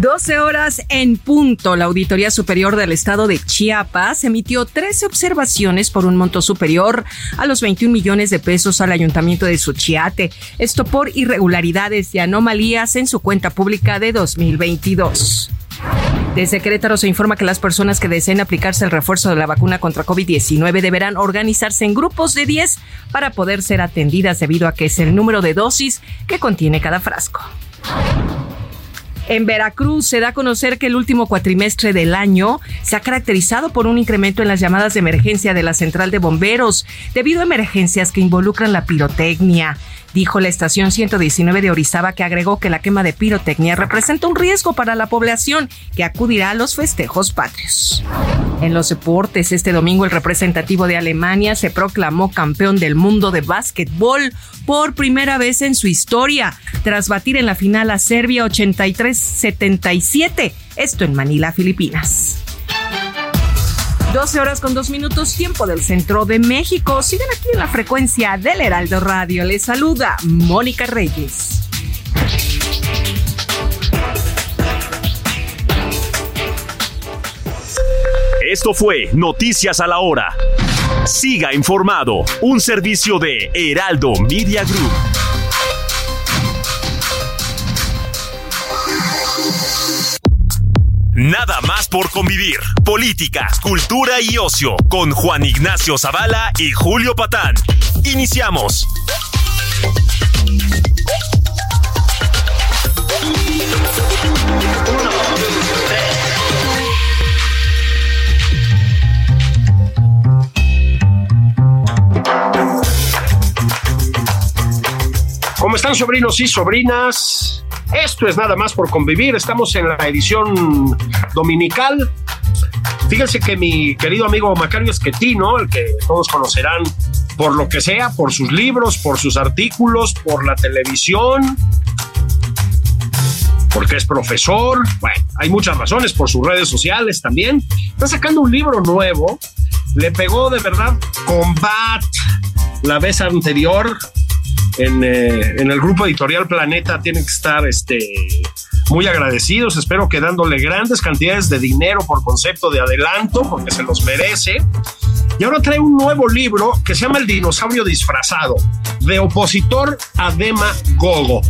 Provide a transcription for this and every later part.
12 horas en punto. La Auditoría Superior del Estado de Chiapas emitió 13 observaciones por un monto superior a los 21 millones de pesos al Ayuntamiento de Suchiate. Esto por irregularidades y anomalías en su cuenta pública de 2022. Desde Querétaro se informa que las personas que deseen aplicarse el refuerzo de la vacuna contra COVID-19 deberán organizarse en grupos de 10 para poder ser atendidas debido a que es el número de dosis que contiene cada frasco. En Veracruz se da a conocer que el último cuatrimestre del año se ha caracterizado por un incremento en las llamadas de emergencia de la central de bomberos debido a emergencias que involucran la pirotecnia dijo la estación 119 de Orizaba que agregó que la quema de pirotecnia representa un riesgo para la población que acudirá a los festejos patrios. En los deportes, este domingo el representativo de Alemania se proclamó campeón del mundo de básquetbol por primera vez en su historia, tras batir en la final a Serbia 83-77, esto en Manila, Filipinas. 12 horas con 2 minutos, tiempo del centro de México. Siguen aquí en la frecuencia del Heraldo Radio. Les saluda Mónica Reyes. Esto fue Noticias a la Hora. Siga informado, un servicio de Heraldo Media Group. Nada más por convivir. Política, cultura y ocio con Juan Ignacio Zavala y Julio Patán. Iniciamos. ¿Cómo están sobrinos y sobrinas? Esto es nada más por convivir. Estamos en la edición dominical. Fíjense que mi querido amigo Macario Esquetino, el que todos conocerán por lo que sea, por sus libros, por sus artículos, por la televisión, porque es profesor, bueno, hay muchas razones, por sus redes sociales también. Está sacando un libro nuevo, le pegó de verdad combat la vez anterior, eh, en, el grupo editorial Planeta tienen que estar este, muy agradecidos. Espero que dándole grandes cantidades de dinero por concepto de adelanto, porque se los merece. Y ahora trae un nuevo libro que se llama El dinosaurio disfrazado, de opositor a Dema Gogo.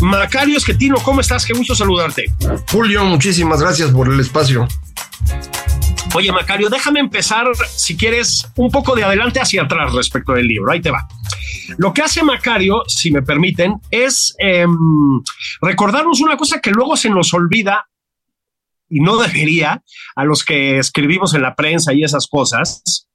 Macario Esquetino, ¿cómo estás? Qué gusto saludarte. Julio, muchísimas gracias por el espacio. Oye, Macario, déjame empezar, si quieres, un poco de adelante hacia atrás respecto del libro. Ahí te va. Lo que hace Macario, si me permiten, es em, recordarnos una cosa que luego se nos olvida y no debería a los que escribimos en la prensa y esas cosas.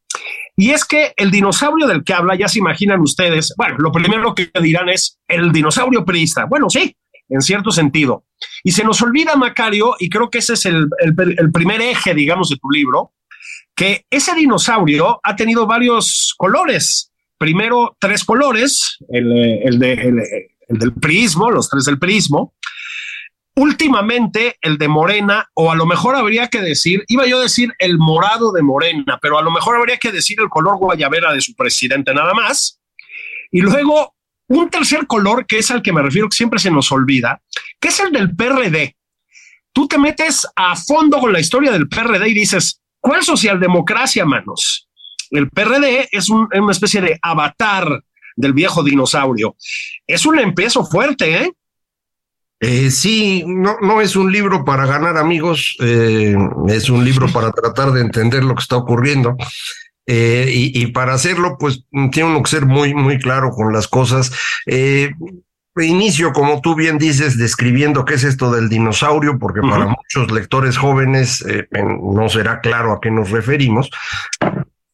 Y es que el dinosaurio del que habla, ya se imaginan ustedes, bueno, lo primero que dirán es el dinosaurio priista. Bueno, sí, en cierto sentido. Y se nos olvida, Macario, y creo que ese es el, primer eje, digamos, de tu libro, que ese dinosaurio ha tenido varios colores. Primero, tres colores, el, el, del prismo, los tres del prismo. Últimamente, el de Morena, o a lo mejor habría que decir, iba yo a decir el morado de Morena, pero a lo mejor habría que decir el color guayabera de su presidente nada más. Y luego un tercer color, que es al que me refiero, que siempre se nos olvida, que es el del PRD. Tú te metes a fondo con la historia del PRD y dices, ¿cuál socialdemocracia, manos? El PRD es una especie de avatar del viejo dinosaurio. Es un empiezo fuerte, ¿eh? Eh, sí, no, no es un libro para ganar amigos, eh, es un libro para tratar de entender lo que está ocurriendo. Eh, y, y, para hacerlo, pues tiene uno que ser muy, muy claro con las cosas. Eh, inicio, como tú bien dices, describiendo qué es esto del dinosaurio, porque uh -huh. para muchos lectores jóvenes eh, no será claro a qué nos referimos.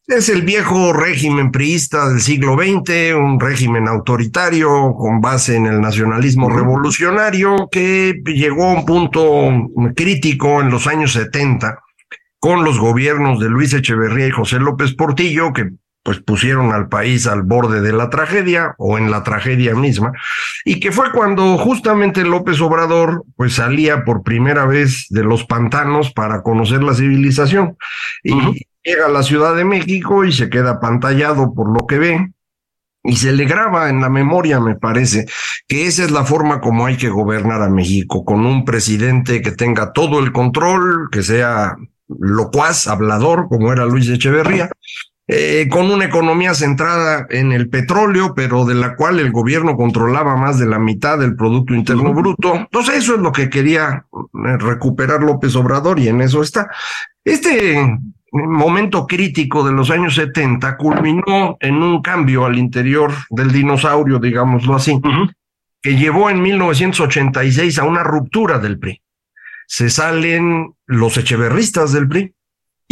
Es el viejo régimen priista del siglo XX, un régimen autoritario con base en el nacionalismo revolucionario que llegó a un punto crítico en los años 70 con los gobiernos de Luis Echeverría y José López Portillo, que pues pusieron al país al borde de la tragedia o en la tragedia misma, y que fue cuando justamente López Obrador pues salía por primera vez de los pantanos para conocer la civilización y uh -huh. llega a la Ciudad de México y se queda pantallado por lo que ve y se le graba en la memoria, me parece, que esa es la forma como hay que gobernar a México, con un presidente que tenga todo el control, que sea locuaz, hablador, como era Luis Echeverría, eh, con una economía centrada en el petróleo, pero de la cual el gobierno controlaba más de la mitad del Producto Interno. Bruto. Entonces eso es lo que quería eh, recuperar López Obrador y en eso está. Este momento crítico de los años 70 culminó en un cambio al interior del dinosaurio, digámoslo así, uh -huh. que llevó en 1986 a una ruptura del PRI. Se salen los echeverristas del PRI,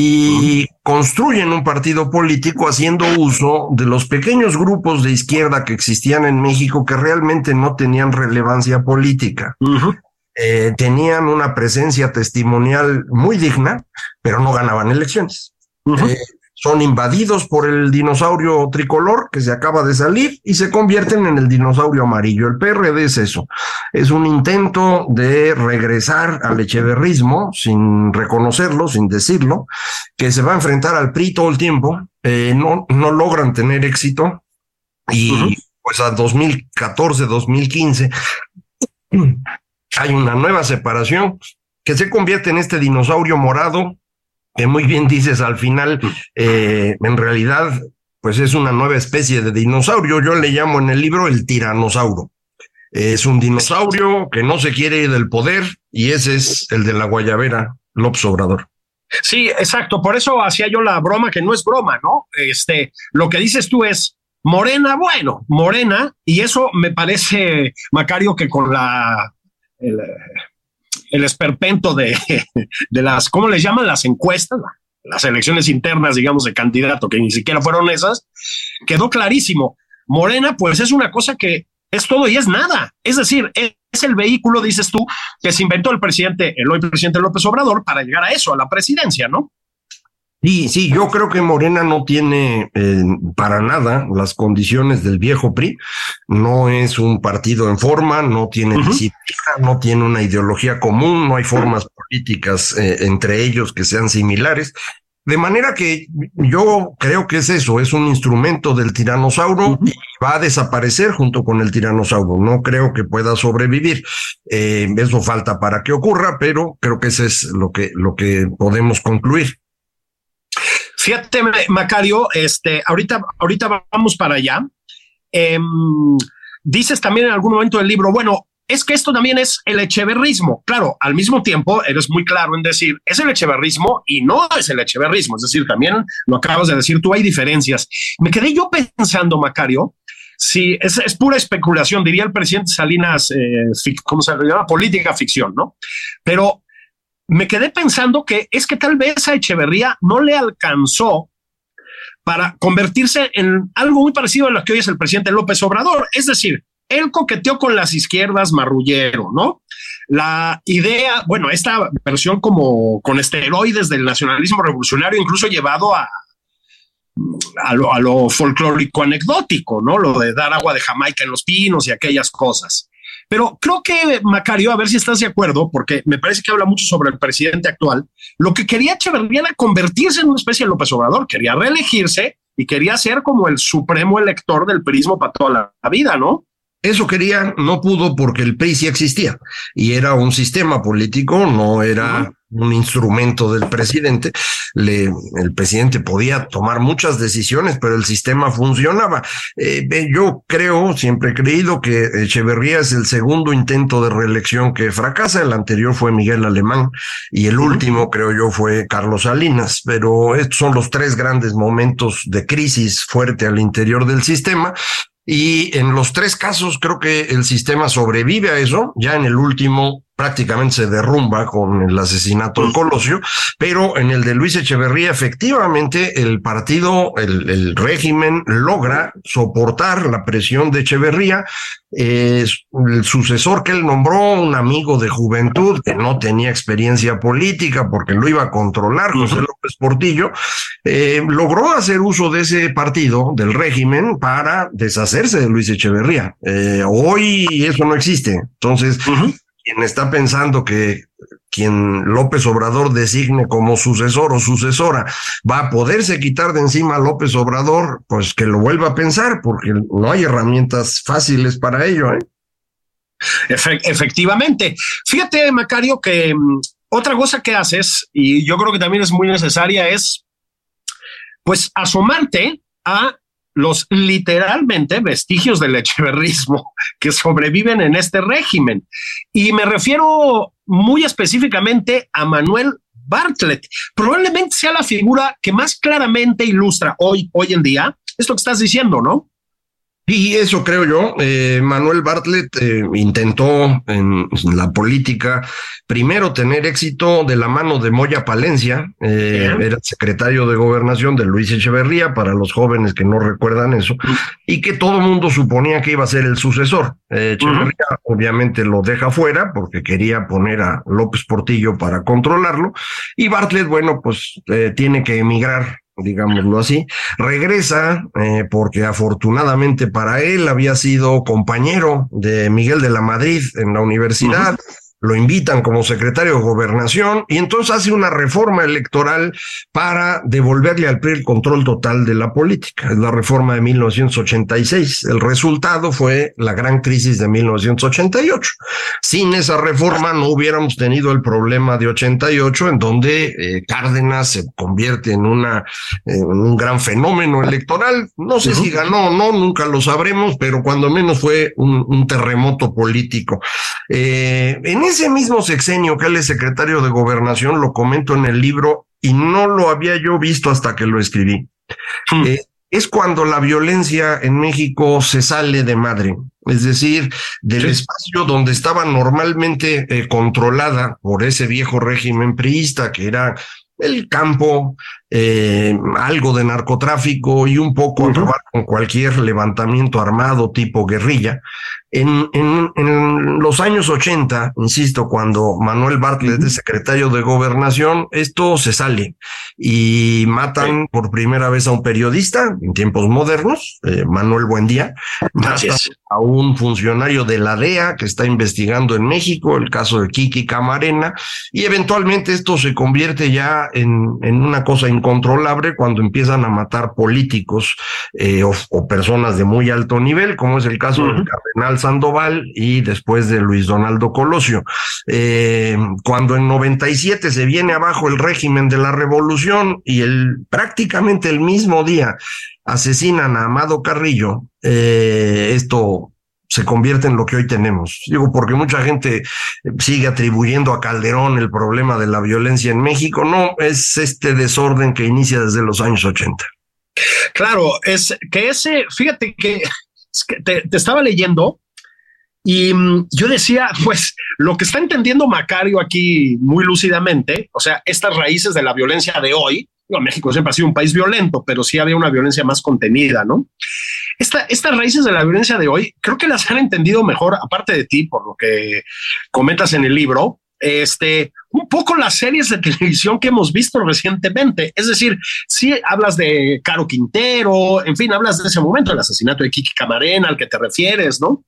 y construyen un partido político haciendo uso de los pequeños grupos de izquierda que existían en México que realmente no tenían relevancia política. Uh -huh. eh, tenían una presencia testimonial muy digna, pero no ganaban elecciones. Uh -huh. eh, son invadidos por el dinosaurio tricolor que se acaba de salir y se convierten en el dinosaurio amarillo. El PRD es eso, es un intento de regresar al echeverrismo sin reconocerlo, sin decirlo, que se va a enfrentar al PRI todo el tiempo, eh, no, no logran tener éxito y uh -huh. pues a 2014, 2015 hay una nueva separación que se convierte en este dinosaurio morado que muy bien dices al final, eh, en realidad, pues es una nueva especie de dinosaurio. Yo le llamo en el libro el tiranosaurio. Es un dinosaurio que no se quiere ir del poder y ese es el de la Guayabera, López Obrador. Sí, exacto. Por eso hacía yo la broma que no es broma, ¿no? Este, lo que dices tú es Morena, bueno, Morena, y eso me parece, Macario, que con la el esperpento de, de las, ¿cómo les llaman? Las encuestas, las elecciones internas, digamos, de candidato, que ni siquiera fueron esas, quedó clarísimo. Morena, pues es una cosa que es todo y es nada. Es decir, es el vehículo, dices tú, que se inventó el presidente, el hoy presidente López Obrador, para llegar a eso, a la presidencia, ¿no? Sí, sí, yo creo que Morena no tiene eh, para nada las condiciones del viejo PRI. No es un partido en forma, no tiene uh -huh. disciplina, no tiene una ideología común, no hay formas políticas eh, entre ellos que sean similares. De manera que yo creo que es eso, es un instrumento del tiranosaurio uh -huh. y va a desaparecer junto con el tiranosaurio. No creo que pueda sobrevivir. Eh, eso falta para que ocurra, pero creo que eso es lo que, lo que podemos concluir. Fíjate, Macario, este, ahorita, ahorita vamos para allá. Eh, dices también en algún momento del libro, bueno, es que esto también es el echeverrismo. Claro, al mismo tiempo eres muy claro en decir, es el echeverrismo y no es el echeverrismo. Es decir, también lo acabas de decir, tú hay diferencias. Me quedé yo pensando, Macario, si es, es pura especulación, diría el presidente Salinas, eh, ¿cómo se llama? Política ficción, ¿no? Pero me quedé pensando que es que tal vez a Echeverría no le alcanzó para convertirse en algo muy parecido a lo que hoy es el presidente López Obrador. Es decir, él coqueteó con las izquierdas marrullero, ¿no? La idea, bueno, esta versión como con esteroides del nacionalismo revolucionario, incluso llevado a, a lo, a lo folclórico anecdótico, ¿no? Lo de dar agua de Jamaica en los pinos y aquellas cosas. Pero creo que, Macario, a ver si estás de acuerdo, porque me parece que habla mucho sobre el presidente actual. Lo que quería Echeverría era convertirse en una especie de López Obrador, quería reelegirse y quería ser como el supremo elector del perismo para toda la vida, ¿no? Eso quería, no pudo porque el PRI sí existía y era un sistema político, no era un instrumento del presidente. Le, el presidente podía tomar muchas decisiones, pero el sistema funcionaba. Eh, yo creo, siempre he creído que Echeverría es el segundo intento de reelección que fracasa. El anterior fue Miguel Alemán y el último, creo yo, fue Carlos Salinas. Pero estos son los tres grandes momentos de crisis fuerte al interior del sistema. Y en los tres casos creo que el sistema sobrevive a eso. Ya en el último prácticamente se derrumba con el asesinato de Colosio, pero en el de Luis Echeverría efectivamente el partido, el, el régimen logra soportar la presión de Echeverría. Eh, el sucesor que él nombró, un amigo de juventud que no tenía experiencia política porque lo iba a controlar, José López Portillo, eh, logró hacer uso de ese partido, del régimen, para deshacerse de Luis Echeverría. Eh, hoy eso no existe. Entonces, quien está pensando que quien López Obrador designe como sucesor o sucesora va a poderse quitar de encima a López Obrador, pues que lo vuelva a pensar, porque no hay herramientas fáciles para ello. ¿eh? efectivamente. Fíjate, Macario, que mm, otra cosa que haces, y yo creo que también es muy necesaria, es pues asomarte a los literalmente vestigios del echeverrismo que sobreviven en este régimen. Y me refiero muy específicamente a Manuel Bartlett. Probablemente sea la figura que más claramente ilustra hoy, hoy en día esto que estás diciendo, ¿no? Y eso creo yo. Eh, Manuel Bartlett eh, intentó en, la política primero tener éxito de la mano de Moya Palencia, eh, era secretario de gobernación de Luis Echeverría, para los jóvenes que no recuerdan eso, y que todo el mundo suponía que iba a ser el sucesor. Echeverría obviamente lo deja fuera porque quería poner a López Portillo para controlarlo, y Bartlett, bueno, pues tiene que emigrar digámoslo así, regresa eh, porque afortunadamente para él había sido compañero de Miguel de la Madrid en la universidad lo invitan como secretario de gobernación y entonces hace una reforma electoral para devolverle al PRI el control total de la política. Es la reforma de 1986. El resultado fue la gran crisis de 1988. Sin esa reforma no hubiéramos tenido el problema de 88 en donde eh, Cárdenas se convierte en una en un gran fenómeno electoral. No sé si ganó o no, nunca lo sabremos, pero cuando menos fue un, un terremoto político. Eh, en ese mismo sexenio que él es secretario de gobernación, lo comento en el libro y no lo había yo visto hasta que lo escribí. Hmm. Eh, es cuando la violencia en México se sale de madre, es decir, del espacio donde estaba normalmente eh, controlada por ese viejo régimen priista que era el campo, eh, algo de narcotráfico y un poco acabar con cualquier levantamiento armado tipo guerrilla. En, en, en, los años 80, insisto, cuando Manuel Bartlett es secretario de gobernación, esto se sale y matan por primera vez a un periodista en tiempos modernos, eh, Manuel Buendía, matan a un funcionario de la DEA que está investigando en México el caso de Kiki Camarena y eventualmente esto se convierte ya en, en una cosa incontrolable cuando empiezan a matar políticos eh, o, o, personas de muy alto nivel, como es el caso del cardenal Sandoval y después de Luis Donaldo Colosio. Eh, cuando en 97 se viene abajo el régimen de la revolución y el prácticamente el mismo día asesinan a Amado Carrillo, eh, esto se convierte en lo que hoy tenemos. Digo, porque mucha gente sigue atribuyendo a Calderón el problema de la violencia en México. No, es este desorden que inicia desde los años 80. Claro, es que ese, fíjate que, te, te, estaba leyendo y mm, yo decía, pues lo que está entendiendo Macario aquí muy lúcidamente, o sea, estas raíces de la violencia de hoy, México siempre ha sido un país violento, pero sí había una violencia más contenida, ¿no? Esta, estas raíces de la violencia de hoy, creo que las han entendido mejor, aparte de ti, por lo que comentas en el libro, este, un poco las series de televisión que hemos visto recientemente. Es decir, si hablas de Caro Quintero, en fin, hablas de ese momento, el asesinato de Kiki Camarena, al que te refieres, ¿no?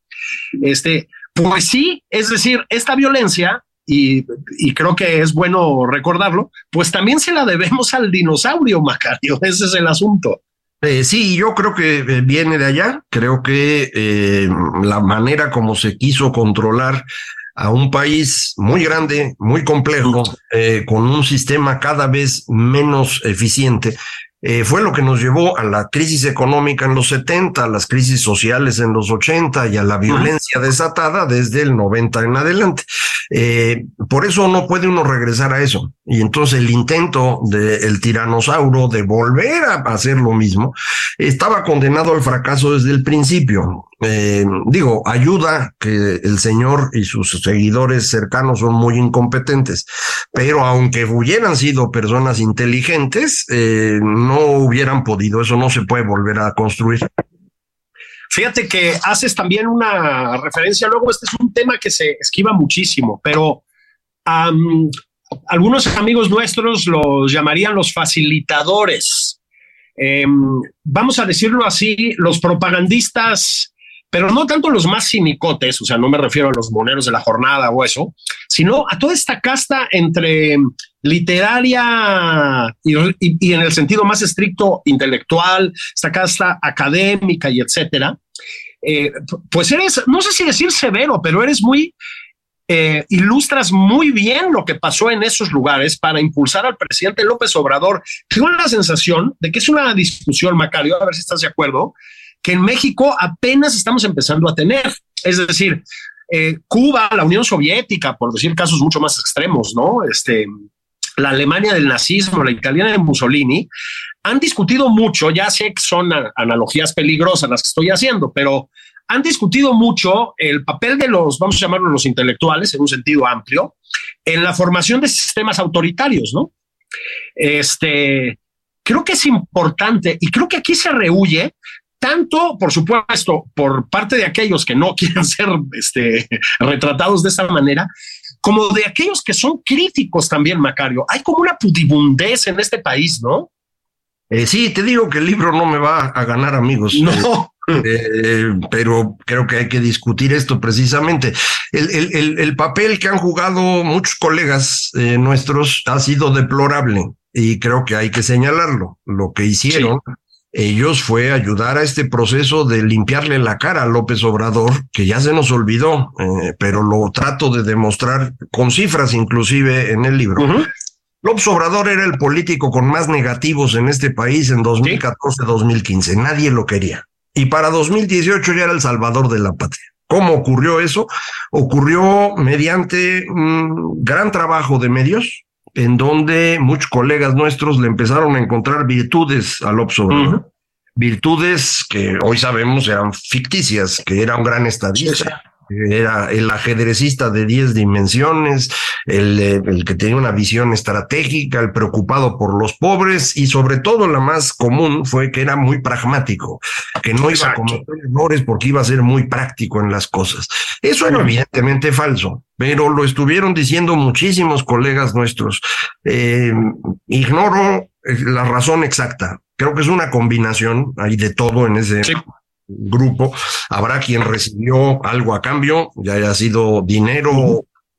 Este, pues sí, es decir, esta violencia y, y, creo que es bueno recordarlo, pues también se la debemos al dinosaurio, Macario. Ese es el asunto. Eh, sí, yo creo que eh, viene de allá. Creo que eh, la manera como se quiso controlar a un país muy grande, muy complejo, eh, con un sistema cada vez menos eficiente, eh, fue lo que nos llevó a la crisis económica en los 70, a las crisis sociales en los 80 y a la violencia desatada desde el 90 en adelante. Eh, por eso no puede uno regresar a eso. Y entonces el intento del tiranosaurio de volver a hacer lo mismo estaba condenado al fracaso desde el principio. Eh, digo, ayuda que el señor y sus seguidores cercanos son muy incompetentes, pero aunque hubieran sido personas inteligentes, eh, no hubieran podido, eso no se puede volver a construir. Fíjate que haces también una referencia, luego este es un tema que se esquiva muchísimo, pero algunos amigos nuestros los llamarían los facilitadores. Eh, vamos a decirlo así, los propagandistas pero no tanto los más cinicotes, o sea, no me refiero a los moneros de la jornada o eso, sino a toda esta casta entre literaria y, y, y en el sentido más estricto intelectual, esta casta académica y etcétera. Eh, pues eres, no sé si decir severo, pero eres muy eh, ilustras muy bien lo que pasó en esos lugares para impulsar al presidente López Obrador. Tengo la sensación de que es una discusión, Macario, a ver si estás de acuerdo, que en México apenas estamos empezando a tener. Es decir, eh, Cuba, la Unión Soviética, por decir casos mucho más extremos, ¿no? Este, la Alemania del nazismo, la italiana de Mussolini, han discutido mucho, ya sé que son analogías peligrosas las que estoy haciendo, pero han discutido mucho el papel de los, vamos a llamarlos los intelectuales en un sentido amplio, en la formación de sistemas autoritarios, ¿no? Este, creo que es importante y creo que aquí se rehuye tanto, por supuesto, por parte de aquellos que no quieren ser este, retratados de esa manera, como de aquellos que son críticos también, Macario. Hay como una pudibundez en este país, ¿no? Eh, sí, te digo que el libro no me va a ganar amigos. No. Eh, eh, pero creo que hay que discutir esto precisamente. El, el, el, el papel que han jugado muchos colegas nuestros ha sido deplorable y creo que hay que señalarlo. Lo que hicieron sí ellos fue ayudar a este proceso de limpiarle la cara a López Obrador, que ya se nos olvidó, eh, pero lo trato de demostrar con cifras inclusive en el libro. Uh -huh. López Obrador era el político con más negativos en este país en 2014-2015. ¿Sí? Nadie lo quería. Y para 2018 ya era el salvador de la patria. ¿Cómo ocurrió eso? Ocurrió mediante un gran trabajo de medios, en donde muchos colegas nuestros le empezaron a encontrar virtudes al. Uh -huh. Virtudes que hoy sabemos eran ficticias, que era un gran estadista, era el ajedrecista de 10 dimensiones, el, el, que tenía una visión estratégica, el preocupado por los pobres y sobre todo la más común fue que era muy pragmático, que no iba a cometer errores porque iba a ser muy práctico en las cosas. Eso era evidentemente falso, pero lo estuvieron diciendo muchísimos colegas nuestros. Eh, ignoro la razón exacta. Creo que es una combinación, hay de todo en ese sí grupo. Habrá quien recibió algo a cambio, ya haya sido dinero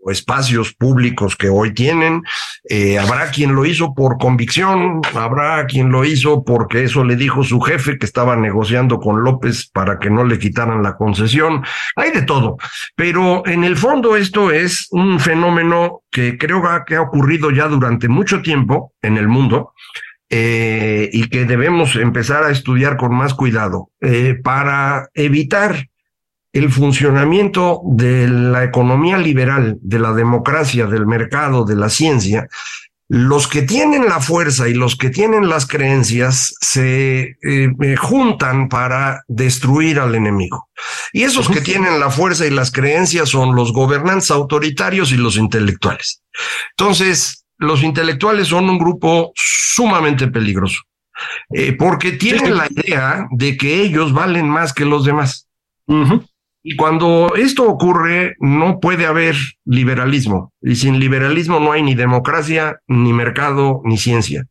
o espacios públicos que hoy tienen. Eh, habrá quien lo hizo por convicción, habrá quien lo hizo porque eso le dijo su jefe que estaba negociando con López para que no le quitaran la concesión. Hay de todo, pero en el fondo esto es un fenómeno que creo que ha ocurrido ya durante mucho tiempo en el mundo eh, y que debemos empezar a estudiar con más cuidado eh, para evitar el funcionamiento de la economía liberal, de la democracia, del mercado, de la ciencia. Los que tienen la fuerza y los que tienen las creencias se eh, juntan para destruir al enemigo. Y esos que tienen la fuerza y las creencias son los gobernantes autoritarios y los intelectuales. Entonces, los intelectuales son un grupo sumamente peligroso, eh, porque tienen la idea de que ellos valen más que los demás. Uh -huh. Y cuando esto ocurre, no puede haber liberalismo. Y sin liberalismo no hay ni democracia, ni mercado, ni ciencia.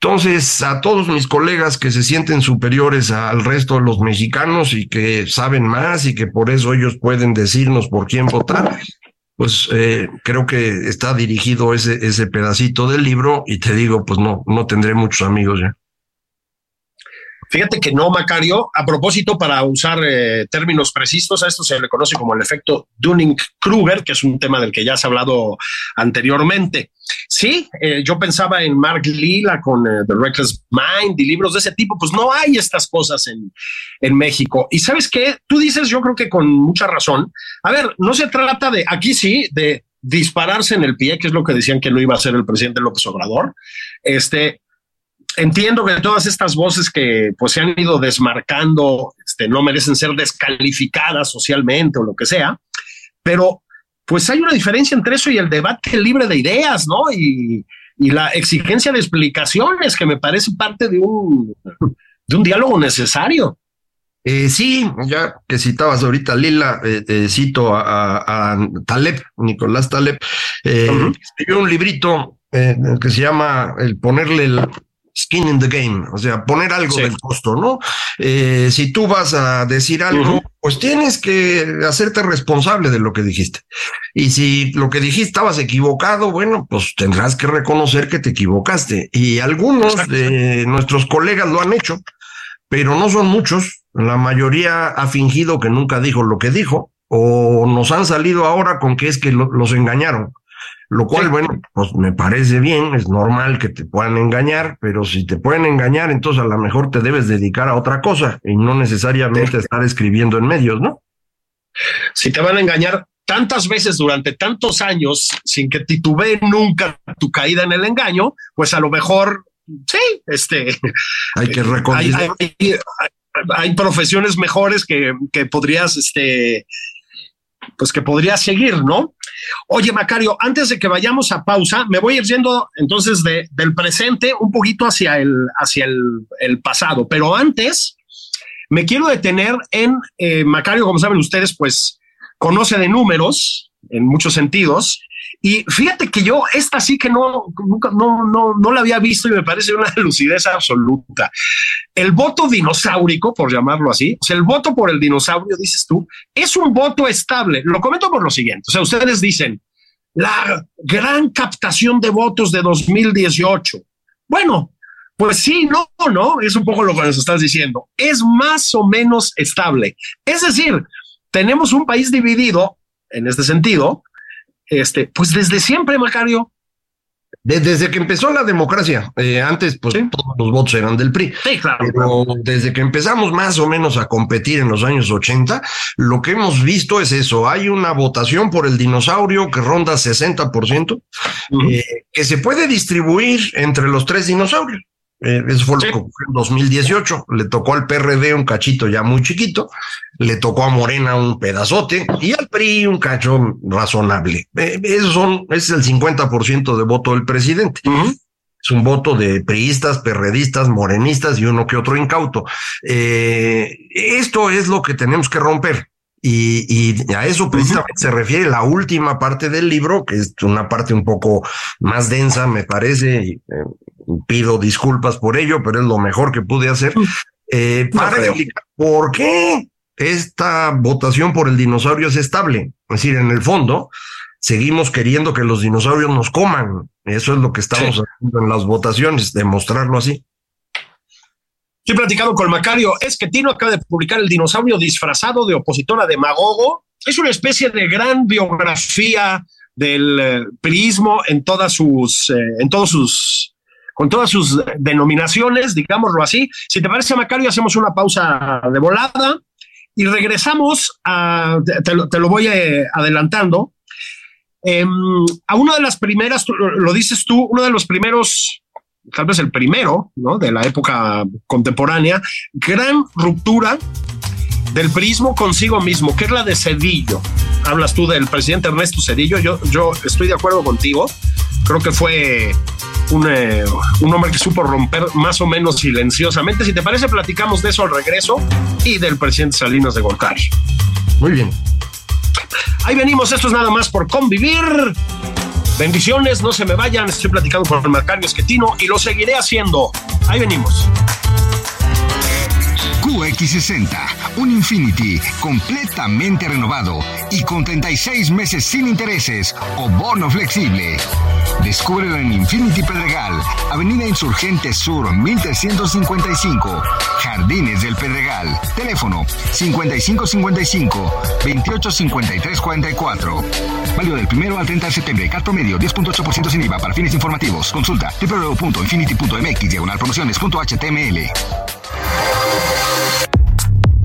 Entonces, a todos mis colegas que se sienten superiores al resto de los mexicanos y que saben más y que por eso ellos pueden decirnos por quién votar, pues eh, creo que está dirigido ese, ese pedacito del libro y te digo, pues no, no tendré muchos amigos ya. Fíjate que no, Macario, a propósito, para usar eh, términos precisos, a esto se le conoce como el efecto Dunning-Kruger, que es un tema del que ya se ha hablado anteriormente. Sí, eh, yo pensaba en Mark Lila con eh, The Reckless Mind y libros de ese tipo, pues no hay estas cosas en, en México. Y sabes qué, tú dices, yo creo que con mucha razón, a ver, no se trata de, aquí sí, de dispararse en el pie, que es lo que decían que no iba a hacer el presidente López Obrador. Este, entiendo que todas estas voces que pues se han ido desmarcando este, no merecen ser descalificadas socialmente o lo que sea, pero pues hay una diferencia entre eso y el debate libre de ideas, ¿no? Y, la exigencia de explicaciones, que me parece parte de un, de un diálogo necesario. Eh, sí, ya que citabas ahorita Lila, eh, eh, cito a, Taleb, Nicolás Taleb, escribió un librito que se llama El ponerle el, skin in the game, o sea, poner algo del costo, ¿no? Eh, si tú vas a decir algo, pues tienes que hacerte responsable de lo que dijiste. Y si lo que dijiste estabas equivocado, bueno, pues tendrás que reconocer que te equivocaste. Y algunos de nuestros colegas lo han hecho, pero no son muchos. La mayoría ha fingido que nunca dijo lo que dijo, o nos han salido ahora con que es que los engañaron. Lo cual, bueno, pues me parece bien, es normal que te puedan engañar, pero si te pueden engañar, entonces a lo mejor te debes dedicar a otra cosa y no necesariamente estar escribiendo en medios, ¿no? Si te van a engañar tantas veces durante tantos años sin que titubee nunca tu caída en el engaño, pues a lo mejor sí, este hay que reconocer. Hay, profesiones mejores que, que podrías, este, pues que podrías seguir, ¿no? Oye, Macario, antes de que vayamos a pausa, me voy a ir yendo entonces de, del presente un poquito hacia el, hacia el, pasado, pero antes me quiero detener en eh, Macario, como saben ustedes, pues conoce de números en muchos sentidos y fíjate que yo esta sí que no, nunca, no, no, no la había visto y me parece una lucidez absoluta. El voto dinosaurico, por llamarlo así, o sea, el voto por el dinosaurio, dices tú, es un voto estable. Lo comento por lo siguiente. O sea, ustedes dicen, la gran captación de votos de 2018. Bueno, pues sí, no, no, es un poco lo que nos estás diciendo. Es más o menos estable. Es decir, tenemos un país dividido en este sentido este, pues desde siempre, Macario. Desde que empezó la democracia, eh, antes pues todos los votos eran del PRI. Sí, claro, Pero desde que empezamos más o menos a competir en los años 80, lo que hemos visto es eso. Hay una votación por el dinosaurio que ronda 60%, eh, que se puede distribuir entre los tres dinosaurios. Eh, eso fue lo que ocurrió en 2018. Le tocó al PRD un cachito ya muy chiquito, le tocó a Morena un pedazote y al PRI un cacho razonable. Eh, esos son, ese es el 50% de voto del presidente. Es un voto de priistas, perredistas, morenistas y uno que otro incauto. Eh, esto es lo que tenemos que romper. Y, a eso precisamente se refiere la última parte del libro, que es una parte un poco más densa, me parece, y, pido disculpas por ello, pero es lo mejor que pude hacer, eh, para explicar por qué esta votación por el dinosaurio es estable. Es decir, en el fondo, seguimos queriendo que los dinosaurios nos coman. Eso es lo que estamos haciendo en las votaciones, demostrarlo así. Estoy platicando con Macario. Es que Tino acaba de publicar El dinosaurio disfrazado de opositora demagogo. Es una especie de gran biografía del eh, prismo en todas sus, eh, en todos sus con todas sus denominaciones, digámoslo así. Si te parece, Macario, hacemos una pausa de volada y regresamos a, te, lo, voy eh, adelantando, em, a una de las primeras, lo dices tú, uno de los primeros, tal vez el primero, ¿no? De la época contemporánea, gran ruptura del prismo consigo mismo, que es la de Cedillo. Hablas tú del presidente Ernesto Cedillo, yo, yo estoy de acuerdo contigo, creo que fue un, eh, un, hombre que supo romper más o menos silenciosamente. Si te parece, platicamos de eso al regreso y del presidente Salinas de Gortari. Muy bien. Ahí venimos, esto es nada más por convivir. Bendiciones, no se me vayan, estoy platicando con Marcario Esquetino y lo seguiré haciendo. Ahí venimos. QX60, un Infinity completamente renovado y con 36 meses sin intereses o bono flexible Descúbrelo en Infinity Pedregal, Avenida Insurgente Sur 1355, Jardines del Pedregal. Teléfono 5555 285344. Válido del primero al 30 de septiembre. Cat promedio 10.8% sin IVA para fines informativos. Consulta www.infinity.mx diagonal promociones.html.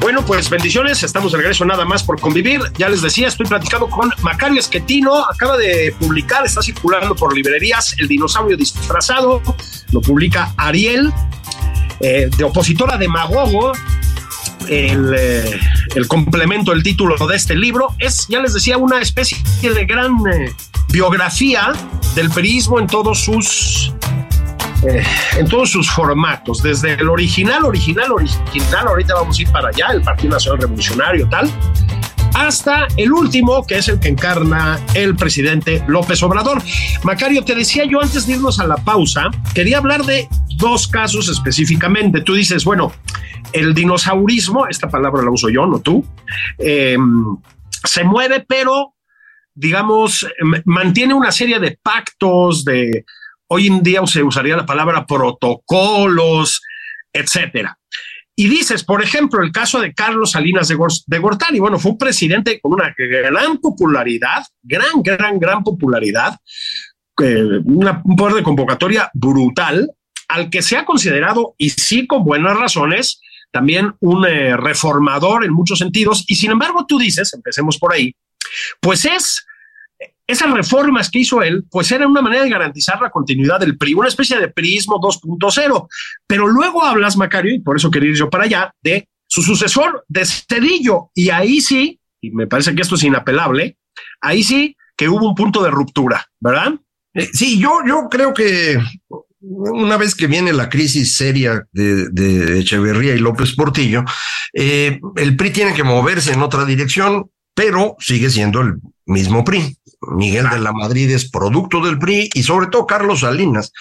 Bueno, pues bendiciones, estamos de regreso nada más por convivir. Ya les decía, estoy platicando con Macario Esquetino, acaba de publicar, está circulando por librerías El dinosaurio disfrazado, lo publica Ariel, eh, de opositora demagogo, el, eh, el, complemento, el título de este libro es, ya les decía, una especie de gran eh, biografía del periodismo en todos sus eh, en todos sus formatos, desde el original, original, original, ahorita vamos a ir para allá, el Partido Nacional Revolucionario, tal, hasta el último, que es el que encarna el presidente López Obrador. Macario, te decía yo antes de irnos a la pausa, quería hablar de dos casos específicamente. Tú dices, bueno, el dinosaurismo, esta palabra la uso yo, no tú, eh, se mueve, pero digamos, mantiene una serie de pactos, de hoy en día se usaría la palabra protocolos, etcétera. Y dices, por ejemplo, el caso de Carlos Salinas de, de Gortari. Bueno, fue un presidente con una gran popularidad, gran, gran, gran popularidad, eh, un poder de convocatoria brutal, al que se ha considerado, y sí con buenas razones, también un eh, reformador en muchos sentidos. Y sin embargo, tú dices, empecemos por ahí, pues es esas reformas que hizo él, pues era una manera de garantizar la continuidad del PRI, una especie de PRIismo 2.0. Pero luego hablas, Macario, y por eso quería ir yo para allá, de su sucesor, de Cedillo. Y ahí sí, y me parece que esto es inapelable, ahí sí que hubo un punto de ruptura, ¿verdad? Eh, sí, yo, yo creo que una vez que viene la crisis seria de, Echeverría y López Portillo, eh, el PRI tiene que moverse en otra dirección, pero sigue siendo el mismo PRI. Miguel de la Madrid es producto del PRI y sobre todo Carlos Salinas.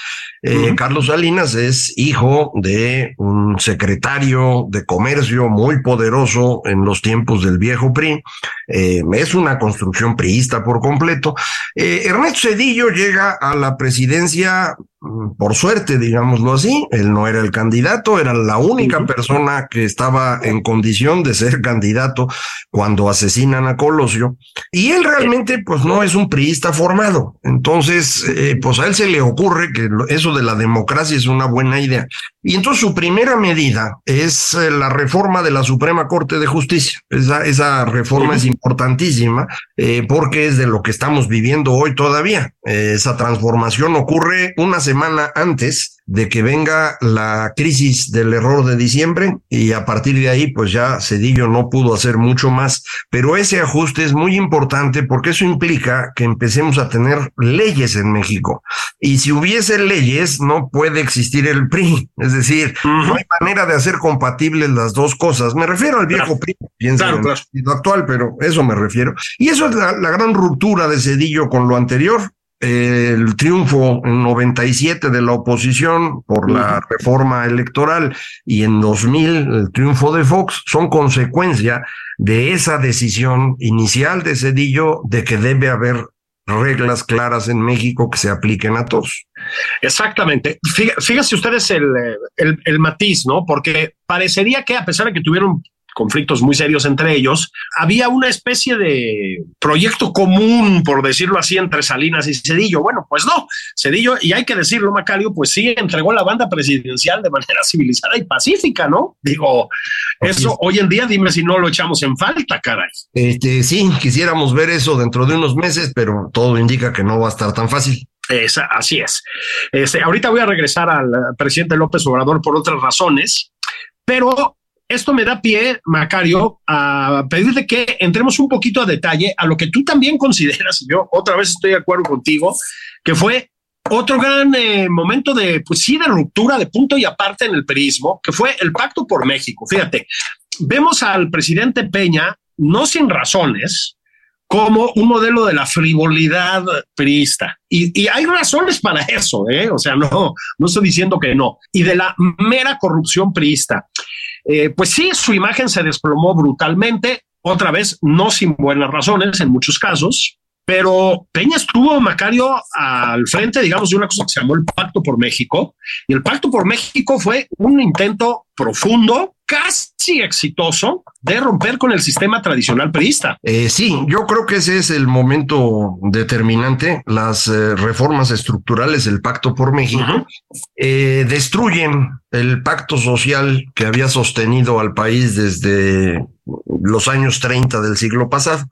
Eh, Carlos Salinas es hijo de un secretario de comercio muy poderoso en los tiempos del viejo PRI. Eh, es una construcción priista por completo. Eh, Ernesto Cedillo llega a la presidencia mm, por suerte, digámoslo así, él no era el candidato, era la única persona que estaba en condición de ser candidato cuando asesinan a Colosio. Y él realmente, pues no es un priista formado. Entonces, eh, pues a él se le ocurre que eso de la democracia es una buena idea. Y entonces su primera medida es eh, la reforma de la Suprema Corte de Justicia. Esa, esa reforma es importantísima eh, porque es de lo que estamos viviendo hoy todavía. esa transformación ocurre una semana antes de que venga la crisis del error de diciembre y a partir de ahí pues ya Cedillo no pudo hacer mucho más, pero ese ajuste es muy importante porque eso implica que empecemos a tener leyes en México. Y si hubiese leyes no puede existir el PRI, es decir, no hay manera de hacer compatibles las dos cosas, me refiero al viejo PRI, piensa en el actual, pero eso me refiero. Y eso es la, la gran ruptura de Cedillo con lo anterior, el triunfo en 97 de la oposición por la reforma electoral y en 2000 el triunfo de Fox son consecuencia de esa decisión inicial de Cedillo de que debe haber reglas claras en México que se apliquen a todos. Exactamente. Fíjense ustedes el, el, el matiz, ¿no? Porque parecería que a pesar de que tuvieron conflictos muy serios entre ellos, había una especie de proyecto común, por decirlo así, entre Salinas y Cedillo. Bueno, pues no, Cedillo, y hay que decirlo, Macario, pues sí entregó la banda presidencial de manera civilizada y pacífica, ¿no? Digo, eso hoy en día, dime si no lo echamos en falta, caray. Este, sí, quisiéramos ver eso dentro de unos meses, pero todo indica que no va a estar tan fácil. Esa, así es. Este, ahorita voy a regresar al presidente López Obrador por otras razones, pero esto me da pie, Macario, a pedirte que entremos un poquito a detalle a lo que tú también consideras, yo otra vez estoy de acuerdo contigo, que fue otro gran eh, momento de, pues sí, de ruptura de punto y aparte en el perismo, que fue el pacto por México. Fíjate, vemos al presidente Peña, no sin razones, como un modelo de la frivolidad priista. Y, y, hay razones para eso, ¿eh? O sea, no, no estoy diciendo que no. Y de la mera corrupción priista. Eh, pues sí, su imagen se desplomó brutalmente, otra vez, no sin buenas razones en muchos casos, pero Peña estuvo, Macario, al frente, digamos, de una cosa que se llamó el Pacto por México. Y el Pacto por México fue un intento profundo, casi exitoso, de romper con el sistema tradicional priista. Eh, sí, yo creo que ese es el momento determinante. Las eh, reformas estructurales del Pacto por México eh, destruyen el pacto social que había sostenido al país desde los años 30 del siglo pasado.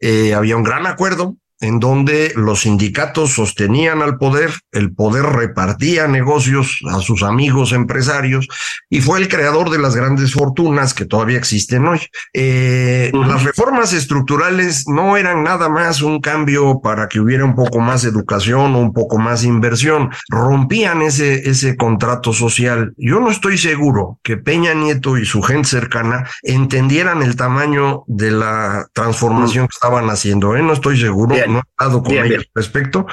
Eh, había un gran acuerdo en donde los sindicatos sostenían al poder, el poder repartía negocios a sus amigos empresarios y fue el creador de las grandes fortunas que todavía existen hoy. Eh, las reformas estructurales no eran nada más un cambio para que hubiera un poco más educación o un poco más inversión, rompían ese, ese contrato social. Yo no estoy seguro que Peña Nieto y su gente cercana entendieran el tamaño de la transformación que estaban haciendo. ¿eh? No estoy seguro no he hablado con ellos respecto,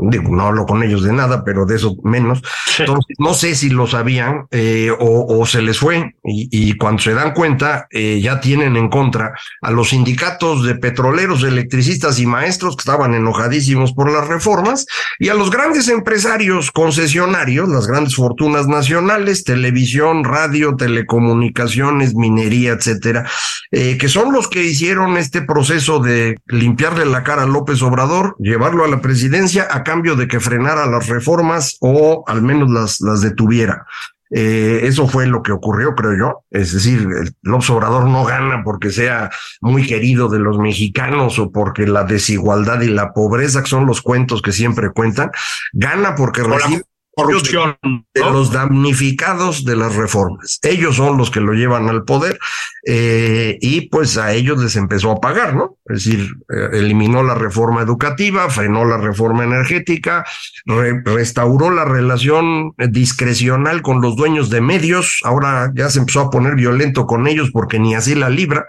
digo, no hablo con ellos de nada, pero de eso menos. Entonces, no sé si lo sabían eh, o, o, se les fue y, y cuando se dan cuenta eh, ya tienen en contra a los sindicatos de petroleros, electricistas y maestros que estaban enojadísimos por las reformas y a los grandes empresarios concesionarios, las grandes fortunas nacionales, televisión, radio, telecomunicaciones, minería, etcétera, eh, que son los que hicieron este proceso de limpiarle la cara a López Obrador, llevarlo a la presidencia a cambio de que frenara las reformas o al menos las, las detuviera. Eh, eso fue lo que ocurrió, creo yo. Es decir, el López Obrador no gana porque sea muy querido de los mexicanos o porque la desigualdad y la pobreza, que son los cuentos que siempre cuentan, gana porque recibe corrupción de ¿no? los damnificados de las reformas. Ellos son los que lo llevan al poder eh, y pues a ellos les empezó a pagar, ¿no? Es decir, eh, eliminó la reforma educativa, frenó la reforma energética, re restauró la relación discrecional con los dueños de medios, ahora ya se empezó a poner violento con ellos porque ni así la libra,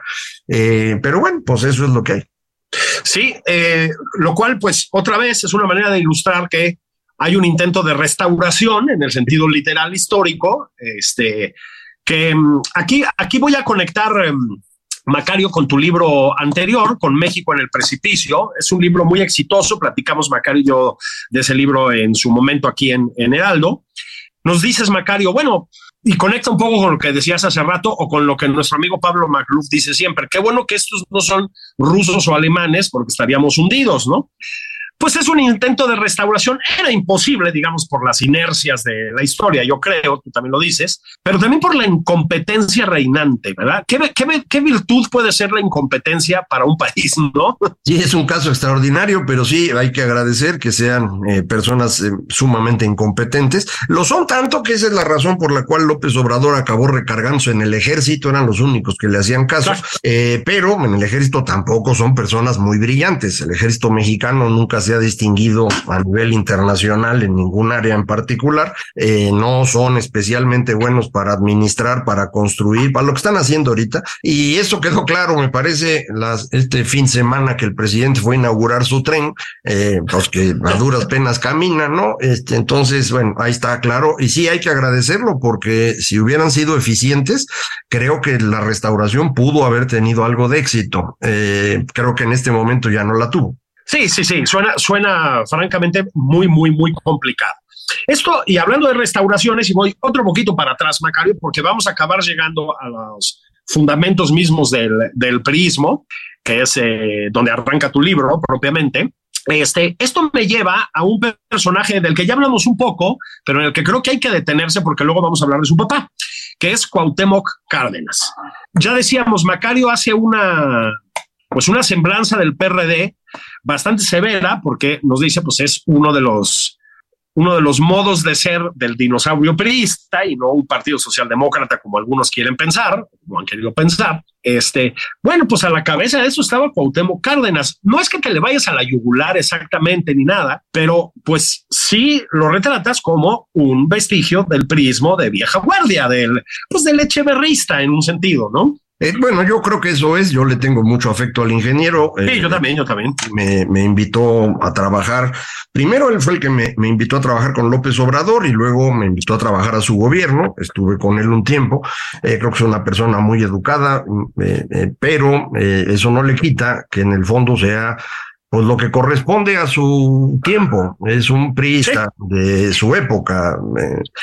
eh, pero bueno, pues eso es lo que hay. Sí, lo cual pues otra vez es una manera de ilustrar que hay un intento de restauración en el sentido literal histórico, este, que um, aquí, aquí voy a conectar, um, Macario, con tu libro anterior, con México en el precipicio. Es un libro muy exitoso, platicamos Macario y yo de ese libro en su momento aquí en, en Heraldo. Nos dices, Macario, bueno, y conecta un poco con lo que decías hace rato o con lo que nuestro amigo Pablo Magluf dice siempre. Qué bueno que estos no son rusos o alemanes porque estaríamos hundidos, ¿no? Pues es un intento de restauración. Era imposible, digamos, por las inercias de la historia, yo creo, tú también lo dices, pero también por la incompetencia reinante, ¿verdad? ¿Qué, qué, qué virtud puede ser la incompetencia para un país, no? Sí, es un caso extraordinario, pero sí hay que agradecer que sean eh, personas eh, sumamente incompetentes. Lo son tanto que esa es la razón por la cual López Obrador acabó recargándose en el ejército, eran los únicos que le hacían caso, eh, pero en el ejército tampoco son personas muy brillantes. El ejército mexicano nunca se ha distinguido a nivel internacional en ningún área en particular, eh, no son especialmente buenos para administrar, para construir, para lo que están haciendo ahorita. Y eso quedó claro, me parece, las, este fin de semana que el presidente fue a inaugurar su tren, eh, pues que a duras penas camina, ¿no? Este, entonces, bueno, ahí está claro. Y sí, hay que agradecerlo porque si hubieran sido eficientes, creo que la restauración pudo haber tenido algo de éxito. Eh, creo que en este momento ya no la tuvo. Sí, sí, sí, suena, suena francamente muy, muy, muy complicado. Esto, y hablando de restauraciones, y voy otro poquito para atrás, Macario, porque vamos a acabar llegando a los fundamentos mismos del, del prismo, que es eh, donde arranca tu libro propiamente. Este, esto me lleva a un personaje del que ya hablamos un poco, pero en el que creo que hay que detenerse porque luego vamos a hablar de su papá, que es Cuauhtémoc Cárdenas. Ya decíamos, Macario hace una, pues una semblanza del PRD bastante severa porque nos dice, pues es uno de los uno de los modos de ser del dinosaurio priista y no un partido socialdemócrata como algunos quieren pensar, como han querido pensar. Este, bueno, pues a la cabeza de eso estaba Cuauhtémoc Cárdenas. No es que te le vayas a la yugular exactamente ni nada, pero pues sí lo retratas como un vestigio del prismo de vieja guardia, del, pues del echeverrista en un sentido, ¿no? Eh, bueno, yo creo que eso es, yo le tengo mucho afecto al ingeniero. Sí, yo eh, también, yo también. Me, me, invitó a trabajar, primero él fue el que me, me, invitó a trabajar con López Obrador y luego me invitó a trabajar a su gobierno, estuve con él un tiempo, eh, creo que es una persona muy educada, pero eso no le quita que en el fondo sea pues lo que corresponde a su tiempo. Es un priista de su época.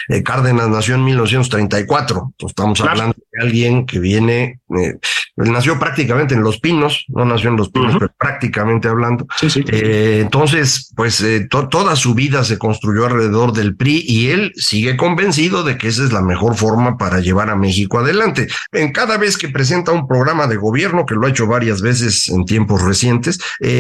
Eh, Cárdenas nació en 1934. estamos hablando de alguien que viene, eh, nació prácticamente en Los Pinos, no nació en Los Pinos, pero prácticamente hablando. Eh, entonces, pues toda su vida se construyó alrededor del PRI y él sigue convencido de que esa es la mejor forma para llevar a México adelante. En cada vez que presenta un programa de gobierno, que lo ha hecho varias veces en tiempos recientes,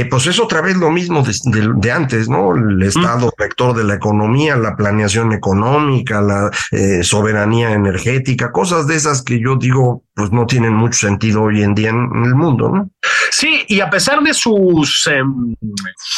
pues es otra vez lo mismo de, antes, ¿no? El Estado rector de la economía, la planeación económica, la eh, soberanía energética, cosas de esas que yo digo, pues no tienen mucho sentido hoy en día en, el mundo, ¿no? Sí, y a pesar de sus em,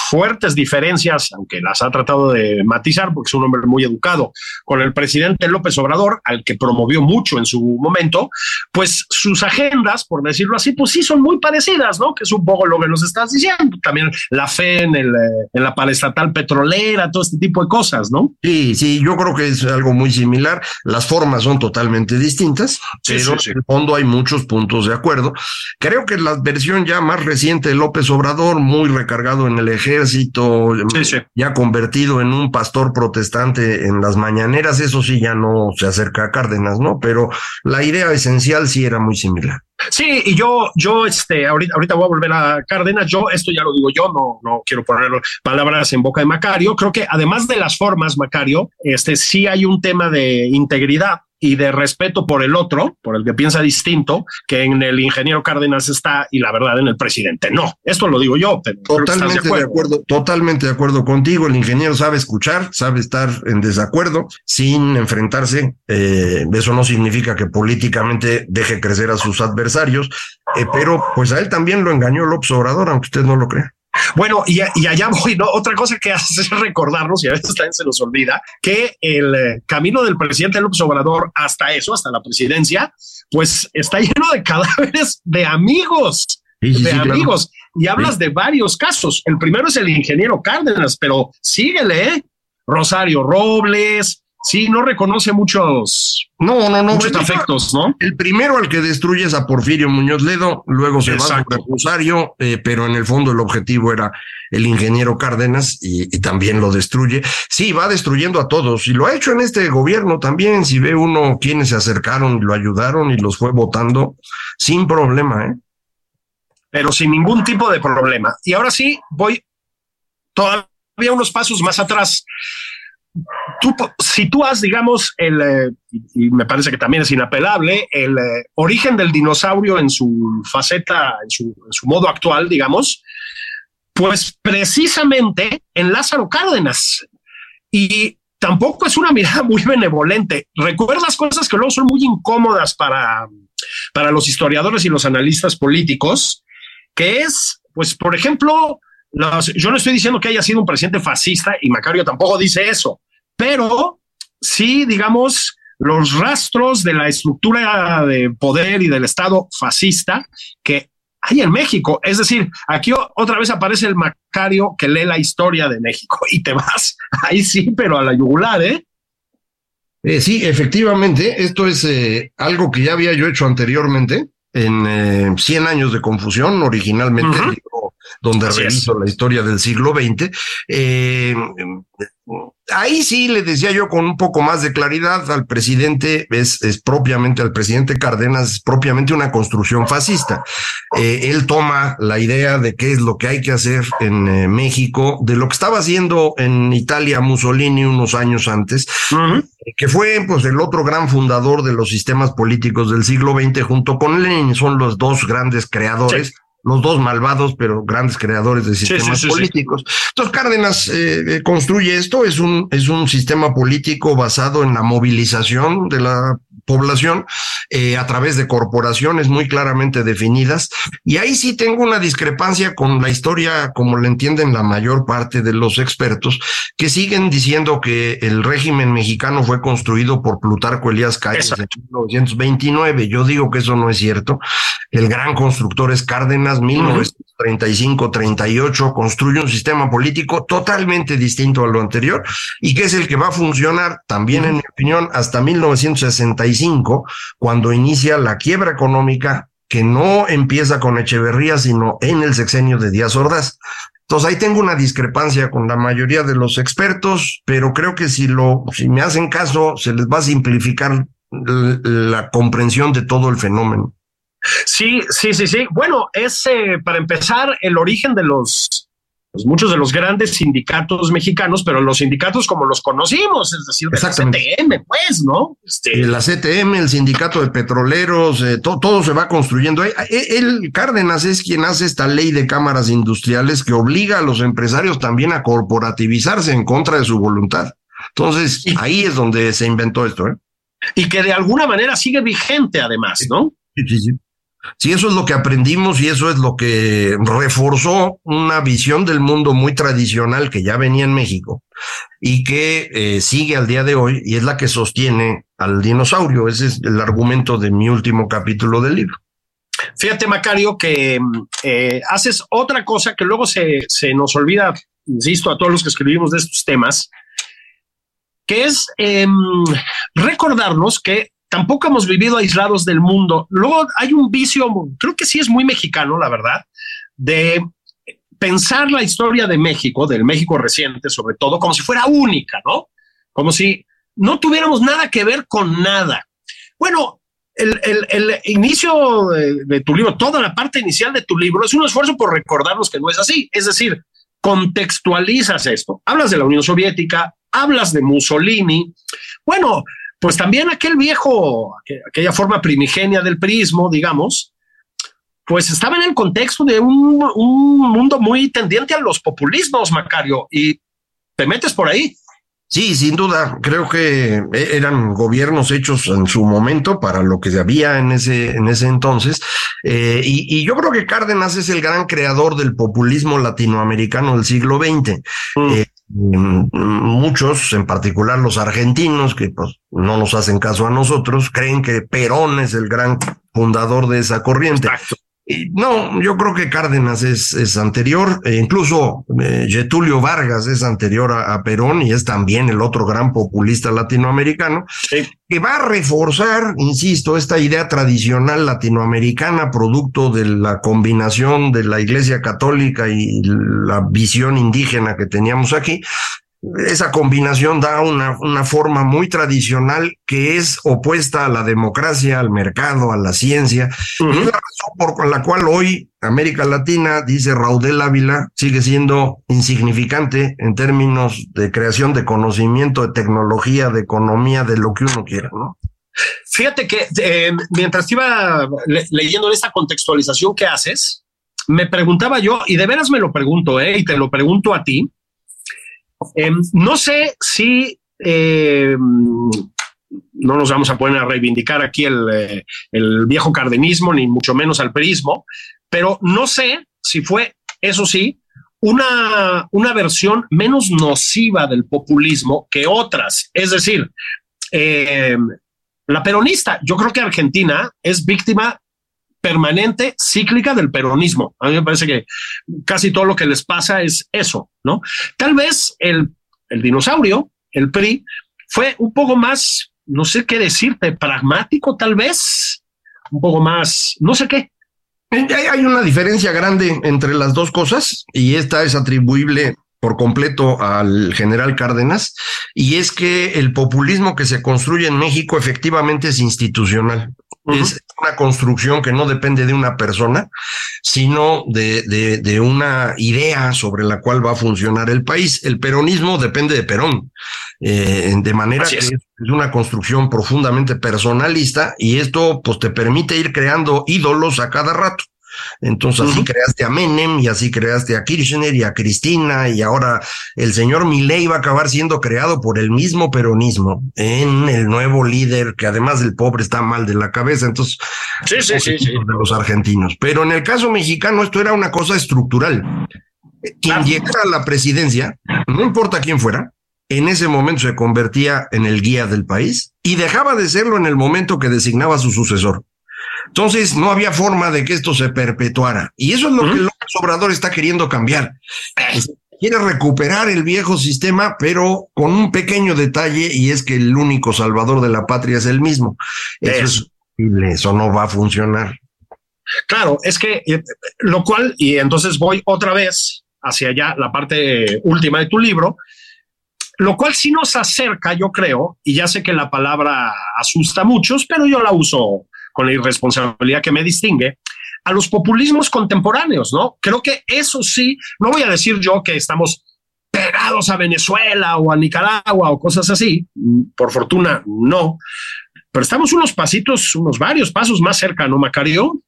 fuertes diferencias, aunque las ha tratado de matizar, porque es un hombre muy educado, con el presidente López Obrador, al que promovió mucho en su momento, pues sus agendas, por decirlo así, pues sí son muy parecidas, ¿no? Que es un poco lo que nos estás diciendo. También la fe en, el, eh, en la paraestatal petrolera, todo este tipo de cosas, ¿no? Sí, sí, yo creo que es algo muy similar. Las formas son totalmente distintas, pero en el fondo hay muchos puntos de acuerdo. Creo que la versión ya más reciente de López Obrador, muy recargado en el ejército, ya convertido en un pastor protestante en las mañaneras, eso sí ya no se acerca a Cárdenas, ¿no? Pero la idea esencial sí era muy similar. Sí, y yo, yo, este, ahorita, ahorita voy a volver a Cárdenas. Yo, esto ya lo digo yo, no, no quiero poner palabras en boca de Macario. Creo que además de las formas, Macario, este, sí hay un tema de integridad y de respeto por el otro, por el que piensa distinto, que en el ingeniero Cárdenas está y la verdad en el presidente. No, esto lo digo yo, pero totalmente de, acuerdo. totalmente de acuerdo contigo. El ingeniero sabe escuchar, sabe estar en desacuerdo sin enfrentarse. Eh, eso no significa que políticamente deje crecer a sus adversarios, eh, pero pues a él también lo engañó López Obrador, aunque usted no lo crea. Bueno, y, allá voy, ¿no? Otra cosa que hace es recordarnos, y a veces también se nos olvida, que el eh, camino del presidente López Obrador hasta eso, hasta la presidencia, pues está lleno de cadáveres de amigos, de amigos. Y hablas de varios casos. El primero es el ingeniero Cárdenas, pero síguele, ¿eh? Rosario Robles, sí, no reconoce muchos, no, no, no, muchos afectos, ¿no? El primero al que destruye es a Porfirio Muñoz Ledo, luego se va a Rosario, eh, pero en el fondo el objetivo era el ingeniero Cárdenas y, también lo destruye. Sí, va destruyendo a todos y lo ha hecho en este gobierno también. Si ve uno quienes se acercaron y lo ayudaron y los fue votando sin problema, ¿eh? Pero sin ningún tipo de problema. Y ahora sí, voy todavía unos pasos más atrás tú, si tú has, digamos, el, eh, y me parece que también es inapelable, el eh, origen del dinosaurio en su faceta, en su, modo actual, digamos, pues precisamente en Lázaro Cárdenas. Y tampoco es una mirada muy benevolente. Recuerdas cosas que luego son muy incómodas para, para los historiadores y los analistas políticos, que es, pues, por ejemplo, yo no estoy diciendo que haya sido un presidente fascista y Macario tampoco dice eso, pero sí, digamos, los rastros de la estructura de poder y del Estado fascista que hay en México. Es decir, aquí otra vez aparece el Macario que lee la historia de México y te vas ahí sí, pero a la yugular, ¿eh? eh sí, efectivamente, esto es eh, algo que ya había yo hecho anteriormente en 100 eh, años de confusión, originalmente donde reviso la historia del siglo XX. Eh, ahí sí le decía yo con un poco más de claridad al presidente, es, es propiamente al presidente Cárdenas, es propiamente una construcción fascista. Eh, él toma la idea de qué es lo que hay que hacer en eh, México, de lo que estaba haciendo en Italia Mussolini unos años antes, que fue pues el otro gran fundador de los sistemas políticos del siglo XX junto con Lenin, son los dos grandes creadores los dos malvados, pero grandes creadores de sistemas políticos. Entonces, Cárdenas eh, eh, construye esto, es un, es un sistema político basado en la movilización de la población eh, a través de corporaciones muy claramente definidas. Y ahí sí tengo una discrepancia con la historia, como la entienden la mayor parte de los expertos, que siguen diciendo que el régimen mexicano fue construido por Plutarco Elías Calles en 1929. Yo digo que eso no es cierto. El gran constructor es Cárdenas, 1935-38, construye un sistema político totalmente distinto a lo anterior y que es el que va a funcionar también, en mi opinión, hasta 1965 cuando inicia la quiebra económica que no empieza con Echeverría, sino en el sexenio de Díaz Ordaz. Entonces ahí tengo una discrepancia con la mayoría de los expertos, pero creo que si lo, si me hacen caso, se les va a simplificar la comprensión de todo el fenómeno. Sí, sí, sí, sí. Bueno, es eh, para empezar el origen de los pues, muchos de los grandes sindicatos mexicanos, pero los sindicatos como los conocimos, es decir, de la CTM, pues, ¿no? Este... La CTM, el sindicato de petroleros, eh, todo se va construyendo. Eh, eh, el Cárdenas es quien hace esta ley de cámaras industriales que obliga a los empresarios también a corporativizarse en contra de su voluntad. Entonces, ahí es donde se inventó esto, ¿eh? Y que de alguna manera sigue vigente, además, ¿no? Sí, sí, sí. Sí, eso es lo que aprendimos y eso es lo que reforzó una visión del mundo muy tradicional que ya venía en México y que eh, sigue al día de hoy y es la que sostiene al dinosaurio. Ese es el argumento de mi último capítulo del libro. Fíjate, Macario, que eh, haces otra cosa que luego se, se, nos olvida, insisto, a todos los que escribimos de estos temas, que es em, recordarnos que tampoco hemos vivido aislados del mundo. Luego hay un vicio, creo que sí es muy mexicano, la verdad, de pensar la historia de México, del México reciente sobre todo, como si fuera única, ¿no? Como si no tuviéramos nada que ver con nada. Bueno, el, inicio de, de, tu libro, toda la parte inicial de tu libro, es un esfuerzo por recordarnos que no es así. Es decir, contextualizas esto. Hablas de la Unión Soviética, hablas de Mussolini. Bueno, pues también aquel viejo, aquella forma primigenia del prismo, digamos, pues estaba en el contexto de un, mundo muy tendiente a los populismos, Macario, y te metes por ahí. Sí, sin duda. Creo que eran gobiernos hechos en su momento para lo que había en ese, en ese entonces. Eh, y, yo creo que Cárdenas es el gran creador del populismo latinoamericano del siglo XX. Mm, muchos, en particular los argentinos, que pues no nos hacen caso a nosotros, creen que Perón es el gran fundador de esa corriente. No, yo creo que Cárdenas es, es anterior, e incluso eh, Getulio Vargas es anterior a, Perón y es también el otro gran populista latinoamericano, que va a reforzar, insisto, esta idea tradicional latinoamericana, producto de la combinación de la Iglesia Católica y la visión indígena que teníamos aquí, esa combinación da una, una, forma muy tradicional que es opuesta a la democracia, al mercado, a la ciencia. es la razón por la cual hoy América Latina, dice Raudel Ávila, sigue siendo insignificante en términos de creación de conocimiento, de tecnología, de economía, de lo que uno quiera, ¿no? Fíjate que eh, mientras iba leyendo esta contextualización que haces, me preguntaba yo, y de veras me lo pregunto, ¿eh? y te lo pregunto a ti, Em, no sé si em, no nos vamos a poner a reivindicar aquí eh, el, viejo cardenismo, ni mucho menos al perismo, pero no sé si fue, eso sí, una, una versión menos nociva del populismo que otras. Es decir, em, la peronista, yo creo que Argentina es víctima permanente, cíclica del peronismo. A mí me parece que casi todo lo que les pasa es eso, ¿no? Tal vez el, el dinosaurio, el PRI, fue un poco más, no sé qué decirte, pragmático tal vez, un poco más, no sé qué, Hay una diferencia grande entre las dos cosas y esta es atribuible por completo al general Cárdenas, y es que el populismo que se construye en México efectivamente es institucional. Es una construcción que no depende de una persona, sino de, de, de, una idea sobre la cual va a funcionar el país. El peronismo depende de Perón, eh, de manera que es. es una construcción profundamente personalista y esto pues te permite ir creando ídolos a cada rato. Entonces así uh -huh. creaste a Menem y así creaste a Kirchner y a Cristina y ahora el señor Milei va a acabar siendo creado por el mismo peronismo en el nuevo líder que además del pobre está mal de la cabeza. Entonces, sí, sí, sí, sí. de los argentinos. Pero en el caso mexicano esto era una cosa estructural. Quien llegara a la presidencia, no importa quién fuera, en ese momento se convertía en el guía del país y dejaba de serlo en el momento que designaba a su sucesor. Entonces, no había forma de que esto se perpetuara. Y eso es lo ¿Mm? que López Obrador está queriendo cambiar. Quiere recuperar el viejo sistema, pero con un pequeño detalle, y es que el único salvador de la patria es el mismo. Eso es, eso no va a funcionar. Claro, es que, eh, lo cual, y entonces voy otra vez hacia allá, la parte última de tu libro, lo cual sí nos acerca, yo creo, y ya sé que la palabra asusta a muchos, pero yo la uso con la irresponsabilidad que me distingue, a los populismos contemporáneos, ¿no? Creo que eso sí, no voy a decir yo que estamos pegados a Venezuela o a Nicaragua o cosas así, por fortuna no, pero estamos unos pasitos, unos varios pasos más cerca, ¿no, Macario?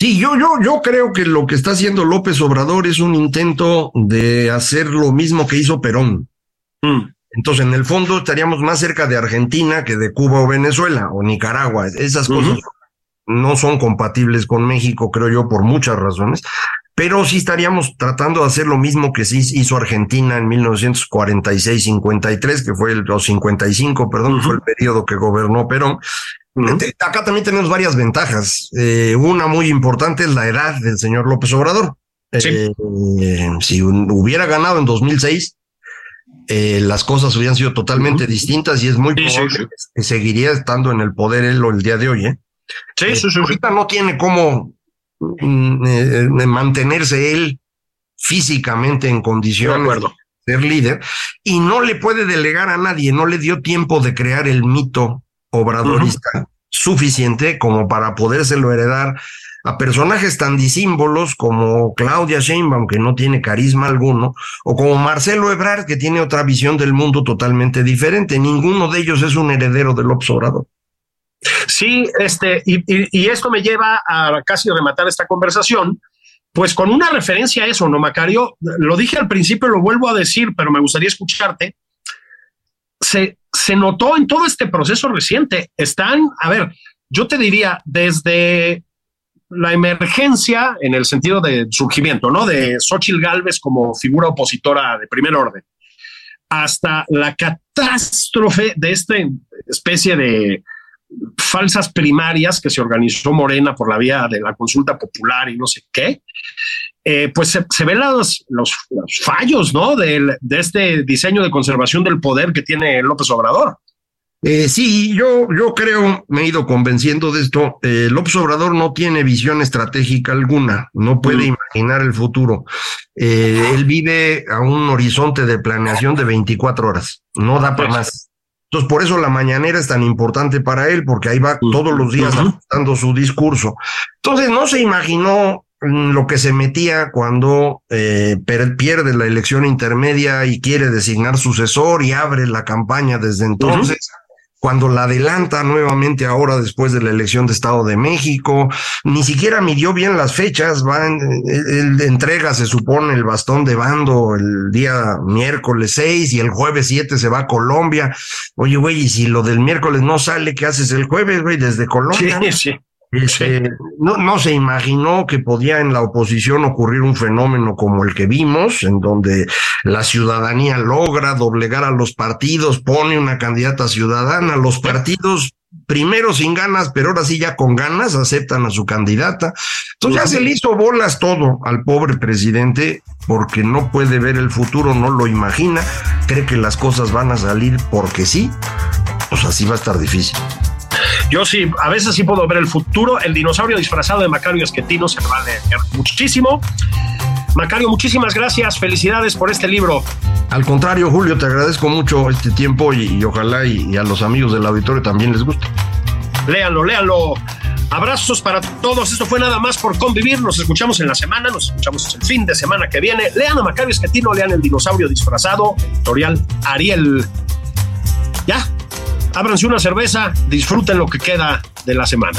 Sí, yo, yo, yo creo que lo que está haciendo López Obrador es un intento de hacer lo mismo que hizo Perón. Mm. Entonces, en el fondo estaríamos más cerca de Argentina que de Cuba o Venezuela o Nicaragua. Esas uh -huh. cosas no son compatibles con México, creo yo, por muchas razones, pero sí estaríamos tratando de hacer lo mismo que sí hizo Argentina en 1946-53, que fue el, o 55, perdón, uh -huh. fue el periodo que gobernó Perón. Uh -huh. Acá también tenemos varias ventajas. Eh, una muy importante es la edad del señor López Obrador. Sí. Eh, si hubiera ganado en 2006, eh, las cosas hubieran sido totalmente uh -huh. distintas y es muy sí. que seguiría estando en el poder él o el día de hoy. ¿eh? Sí, sí, sí. Ahorita no tiene cómo mm, eh, mantenerse él físicamente en condiciones de, de ser líder y no le puede delegar a nadie, no le dio tiempo de crear el mito obradorista uh -huh. suficiente como para podérselo heredar a personajes tan disímbolos como Claudia Sheinbaum, que no tiene carisma alguno, o como Marcelo Ebrard, que tiene otra visión del mundo totalmente diferente. Ninguno de ellos es un heredero del Obrador. Sí, este, y, esto me lleva a casi rematar esta conversación, pues con una referencia a eso, ¿no, Macario? Lo dije al principio, lo vuelvo a decir, pero me gustaría escucharte. Se, se notó en todo este proceso reciente. Están, a ver, yo te diría, desde la emergencia en el sentido de surgimiento, ¿no? De Xochitl Galvez como figura opositora de primer orden, hasta la catástrofe de esta especie de falsas primarias que se organizó Morena por la vía de la consulta popular y no sé qué, eh, pues se, se ven los, los, los, fallos, ¿no? De, de, este diseño de conservación del poder que tiene López Obrador. Eh, sí, yo, yo creo, me he ido convenciendo de esto, eh, López Obrador no tiene visión estratégica alguna, no puede mm. imaginar el futuro. Eh, él vive a un horizonte de planeación de 24 horas, no da para más. Entonces, por eso la mañanera es tan importante para él, porque ahí va todos los días dando su discurso. Entonces, no se imaginó lo que se metía cuando eh, pierde la elección intermedia y quiere designar sucesor y abre la campaña desde entonces. Uh -huh cuando la adelanta nuevamente ahora después de la elección de Estado de México, ni siquiera midió bien las fechas, va en, él, entrega, se supone, el bastón de bando el día miércoles 6 y el jueves 7 se va a Colombia. Oye, güey, y si lo del miércoles no sale, ¿qué haces el jueves, güey, desde Colombia? Sí, sí. Este, no, no se imaginó que podía en la oposición ocurrir un fenómeno como el que vimos, en donde la ciudadanía logra doblegar a los partidos, pone una candidata ciudadana, los partidos primero sin ganas, pero ahora sí ya con ganas aceptan a su candidata. Entonces ya se le hizo bolas todo al pobre presidente porque no puede ver el futuro, no lo imagina, cree que las cosas van a salir porque sí, pues así va a estar difícil. Yo sí, a veces sí puedo ver el futuro. El dinosaurio disfrazado de Macario Esquetino se va a leer muchísimo. Macario, muchísimas gracias. Felicidades por este libro. Al contrario, Julio, te agradezco mucho este tiempo y, ojalá y, a los amigos del auditorio también les guste. Léanlo, léanlo. Abrazos para todos. Esto fue nada más por convivir. Nos escuchamos en la semana, nos escuchamos el fin de semana que viene. Lean a Macario Esquetino, lean el dinosaurio disfrazado, editorial Ariel. Ya, ábranse una cerveza, disfruten lo que queda de la semana.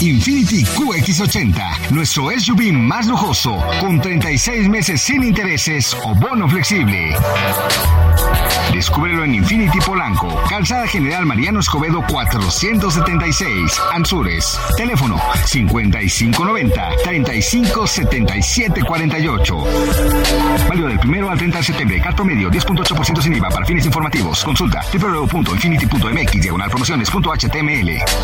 Infinity QX80, nuestro SUV más lujoso, con 36 meses sin intereses o bono flexible. Descúbrelo en Infinity Polanco, Calzada General Mariano Escobedo 476, Anzures. Teléfono 5590-357748. Válido del primero al 30 de septiembre. Cat promedio 10.8% sin IVA para fines informativos. Consulta www.infinity.mx diagonal promociones.html.